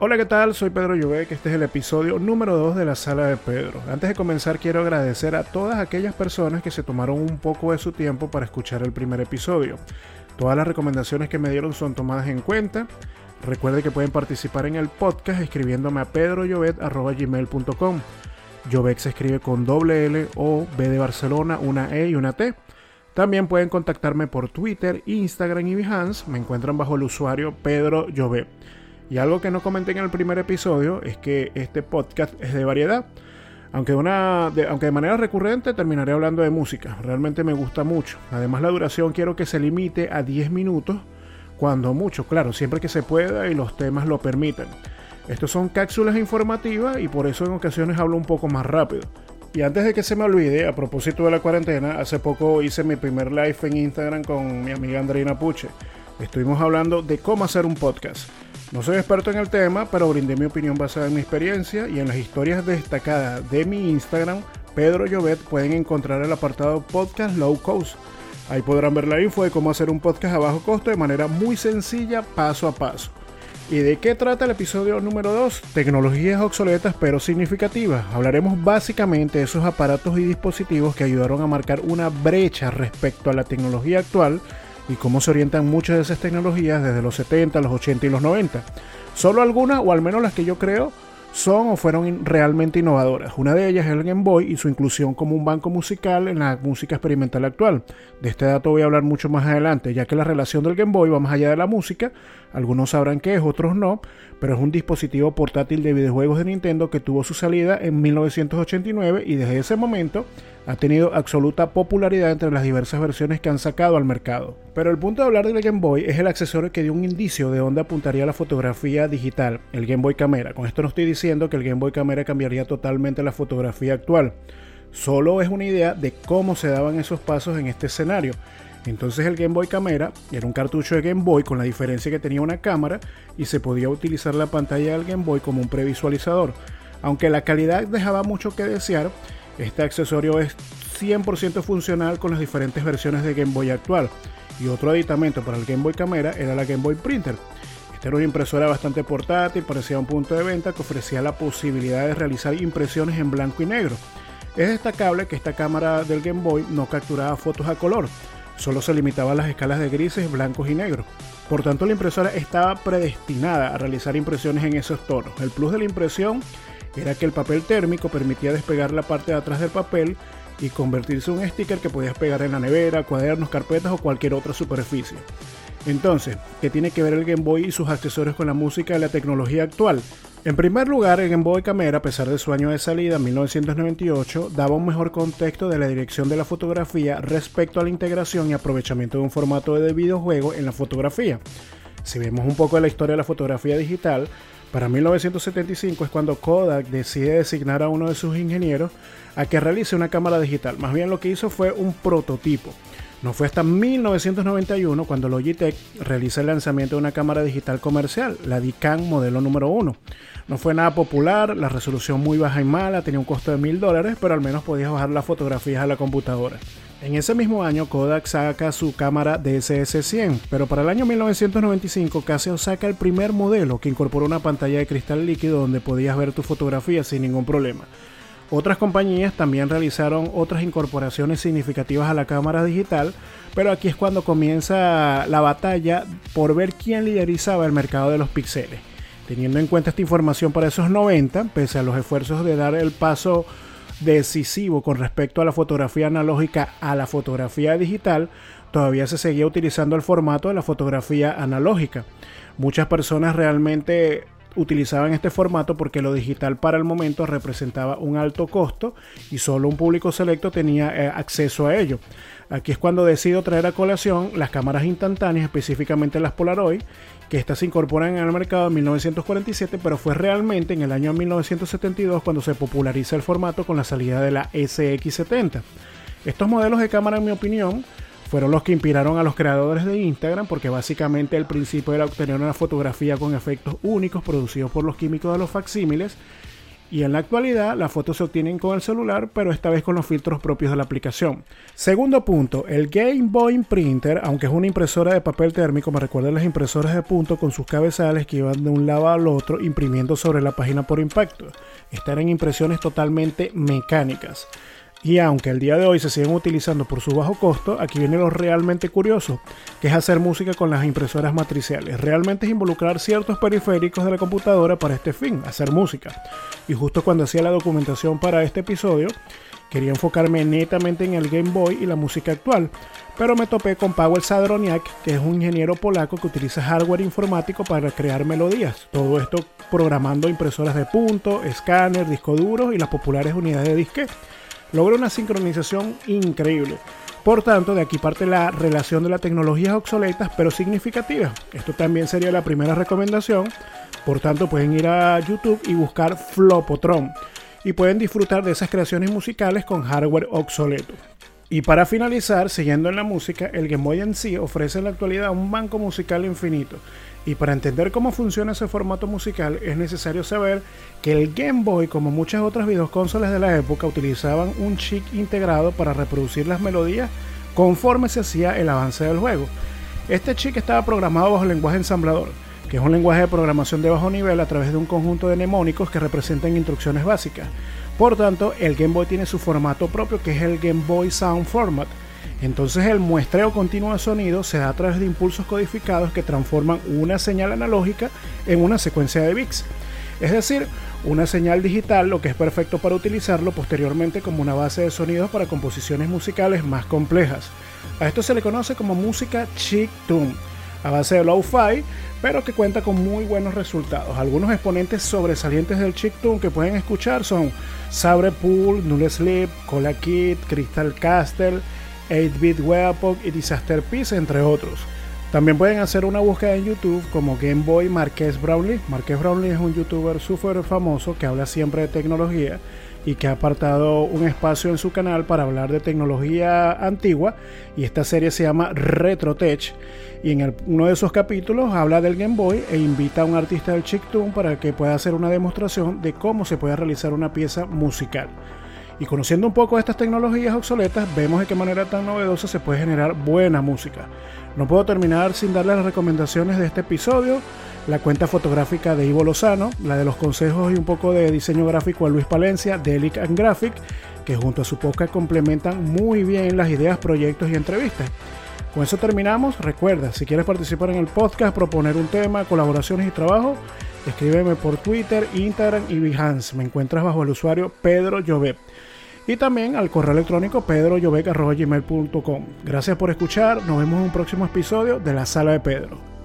Hola, ¿qué tal? Soy Pedro que Este es el episodio número 2 de la Sala de Pedro. Antes de comenzar, quiero agradecer a todas aquellas personas que se tomaron un poco de su tiempo para escuchar el primer episodio. Todas las recomendaciones que me dieron son tomadas en cuenta. Recuerde que pueden participar en el podcast escribiéndome a pedroyovet.gmail.com. Llovet se escribe con doble L o B de Barcelona, una E y una T. También pueden contactarme por Twitter, Instagram y Behance. Me encuentran bajo el usuario Pedro Llovet. Y algo que no comenté en el primer episodio es que este podcast es de variedad. Aunque, una, de, aunque de manera recurrente terminaré hablando de música. Realmente me gusta mucho. Además la duración quiero que se limite a 10 minutos. Cuando mucho, claro, siempre que se pueda y los temas lo permitan. Estos son cápsulas informativas y por eso en ocasiones hablo un poco más rápido. Y antes de que se me olvide, a propósito de la cuarentena, hace poco hice mi primer live en Instagram con mi amiga Andreina Puche. Estuvimos hablando de cómo hacer un podcast. No soy experto en el tema, pero brindé mi opinión basada en mi experiencia y en las historias destacadas de mi Instagram, Pedro Llovet, pueden encontrar el apartado Podcast Low Cost. Ahí podrán ver la info de cómo hacer un podcast a bajo costo de manera muy sencilla, paso a paso. ¿Y de qué trata el episodio número 2? Tecnologías obsoletas pero significativas. Hablaremos básicamente de esos aparatos y dispositivos que ayudaron a marcar una brecha respecto a la tecnología actual y cómo se orientan muchas de esas tecnologías desde los 70, los 80 y los 90. Solo algunas, o al menos las que yo creo, son o fueron realmente innovadoras. Una de ellas es el Game Boy y su inclusión como un banco musical en la música experimental actual. De este dato voy a hablar mucho más adelante, ya que la relación del Game Boy va más allá de la música. Algunos sabrán qué es, otros no, pero es un dispositivo portátil de videojuegos de Nintendo que tuvo su salida en 1989 y desde ese momento ha tenido absoluta popularidad entre las diversas versiones que han sacado al mercado. Pero el punto de hablar del Game Boy es el accesorio que dio un indicio de dónde apuntaría la fotografía digital, el Game Boy Camera. Con esto no estoy diciendo que el Game Boy Camera cambiaría totalmente la fotografía actual. Solo es una idea de cómo se daban esos pasos en este escenario. Entonces el Game Boy Camera era un cartucho de Game Boy con la diferencia que tenía una cámara y se podía utilizar la pantalla del Game Boy como un previsualizador. Aunque la calidad dejaba mucho que desear, este accesorio es 100% funcional con las diferentes versiones de Game Boy actual. Y otro aditamento para el Game Boy Camera era la Game Boy Printer. Era una impresora bastante portátil, parecía un punto de venta que ofrecía la posibilidad de realizar impresiones en blanco y negro. Es destacable que esta cámara del Game Boy no capturaba fotos a color, solo se limitaba a las escalas de grises, blancos y negros. Por tanto, la impresora estaba predestinada a realizar impresiones en esos tonos. El plus de la impresión era que el papel térmico permitía despegar la parte de atrás del papel y convertirse en un sticker que podías pegar en la nevera, cuadernos, carpetas o cualquier otra superficie. Entonces, ¿qué tiene que ver el Game Boy y sus accesorios con la música y la tecnología actual? En primer lugar, el Game Boy Camera, a pesar de su año de salida en 1998, daba un mejor contexto de la dirección de la fotografía respecto a la integración y aprovechamiento de un formato de videojuego en la fotografía. Si vemos un poco de la historia de la fotografía digital, para 1975 es cuando Kodak decide designar a uno de sus ingenieros a que realice una cámara digital. Más bien lo que hizo fue un prototipo. No fue hasta 1991 cuando Logitech realiza el lanzamiento de una cámara digital comercial, la Dicam modelo número 1. No fue nada popular, la resolución muy baja y mala, tenía un costo de mil dólares, pero al menos podías bajar las fotografías a la computadora. En ese mismo año Kodak saca su cámara DSS-100, pero para el año 1995 Casio saca el primer modelo que incorpora una pantalla de cristal líquido donde podías ver tu fotografía sin ningún problema. Otras compañías también realizaron otras incorporaciones significativas a la cámara digital, pero aquí es cuando comienza la batalla por ver quién liderizaba el mercado de los píxeles. Teniendo en cuenta esta información para esos 90, pese a los esfuerzos de dar el paso decisivo con respecto a la fotografía analógica a la fotografía digital, todavía se seguía utilizando el formato de la fotografía analógica. Muchas personas realmente utilizaban este formato porque lo digital para el momento representaba un alto costo y solo un público selecto tenía eh, acceso a ello. Aquí es cuando decido traer a colación las cámaras instantáneas, específicamente las Polaroid, que estas se incorporan el mercado en 1947, pero fue realmente en el año 1972 cuando se populariza el formato con la salida de la SX70. Estos modelos de cámara, en mi opinión, fueron los que inspiraron a los creadores de Instagram porque básicamente el principio era obtener una fotografía con efectos únicos producidos por los químicos de los facsímiles y en la actualidad las fotos se obtienen con el celular, pero esta vez con los filtros propios de la aplicación. Segundo punto, el Game Boy Printer, aunque es una impresora de papel térmico, me recuerda a las impresoras de punto con sus cabezales que iban de un lado al otro imprimiendo sobre la página por impacto. Estas eran impresiones totalmente mecánicas. Y aunque el día de hoy se siguen utilizando por su bajo costo, aquí viene lo realmente curioso, que es hacer música con las impresoras matriciales. Realmente es involucrar ciertos periféricos de la computadora para este fin, hacer música. Y justo cuando hacía la documentación para este episodio, quería enfocarme netamente en el Game Boy y la música actual, pero me topé con Paweł Sadroniak, que es un ingeniero polaco que utiliza hardware informático para crear melodías. Todo esto programando impresoras de punto, escáner, disco duro y las populares unidades de disque logra una sincronización increíble. Por tanto, de aquí parte la relación de las tecnologías obsoletas pero significativas. Esto también sería la primera recomendación. Por tanto, pueden ir a YouTube y buscar Flopotron y pueden disfrutar de esas creaciones musicales con hardware obsoleto. Y para finalizar, siguiendo en la música, el Game Boy en sí ofrece en la actualidad un banco musical infinito. Y para entender cómo funciona ese formato musical es necesario saber que el Game Boy, como muchas otras videoconsolas de la época, utilizaban un chip integrado para reproducir las melodías conforme se hacía el avance del juego. Este chip estaba programado bajo el lenguaje ensamblador, que es un lenguaje de programación de bajo nivel a través de un conjunto de mnemónicos que representan instrucciones básicas. Por tanto, el Game Boy tiene su formato propio que es el Game Boy Sound Format. Entonces el muestreo continuo de sonido se da a través de impulsos codificados que transforman una señal analógica en una secuencia de bits. Es decir, una señal digital, lo que es perfecto para utilizarlo posteriormente como una base de sonidos para composiciones musicales más complejas. A esto se le conoce como música chip-tune, a base de low-fi, pero que cuenta con muy buenos resultados. Algunos exponentes sobresalientes del chiptune que pueden escuchar son Sabre Pool, Null Sleep, Cola Kid, Crystal Castle, 8-Bit Weapon y Disaster Peace, entre otros. También pueden hacer una búsqueda en YouTube como Game Boy Marqués Brownlee. Marqués Brownlee es un youtuber súper famoso que habla siempre de tecnología y que ha apartado un espacio en su canal para hablar de tecnología antigua y esta serie se llama Retrotech y en uno de esos capítulos habla del Game Boy e invita a un artista del chiptune para que pueda hacer una demostración de cómo se puede realizar una pieza musical. Y conociendo un poco estas tecnologías obsoletas, vemos de qué manera tan novedosa se puede generar buena música. No puedo terminar sin darle las recomendaciones de este episodio, la cuenta fotográfica de Ivo Lozano, la de los consejos y un poco de diseño gráfico a Luis Palencia, Delic and Graphic, que junto a su podcast complementan muy bien las ideas, proyectos y entrevistas. Con eso terminamos. Recuerda, si quieres participar en el podcast, proponer un tema, colaboraciones y trabajo, escríbeme por Twitter, Instagram y Behance. Me encuentras bajo el usuario Pedro Llobet. Y también al correo electrónico pedroyovec.gmail.com. Gracias por escuchar. Nos vemos en un próximo episodio de La Sala de Pedro.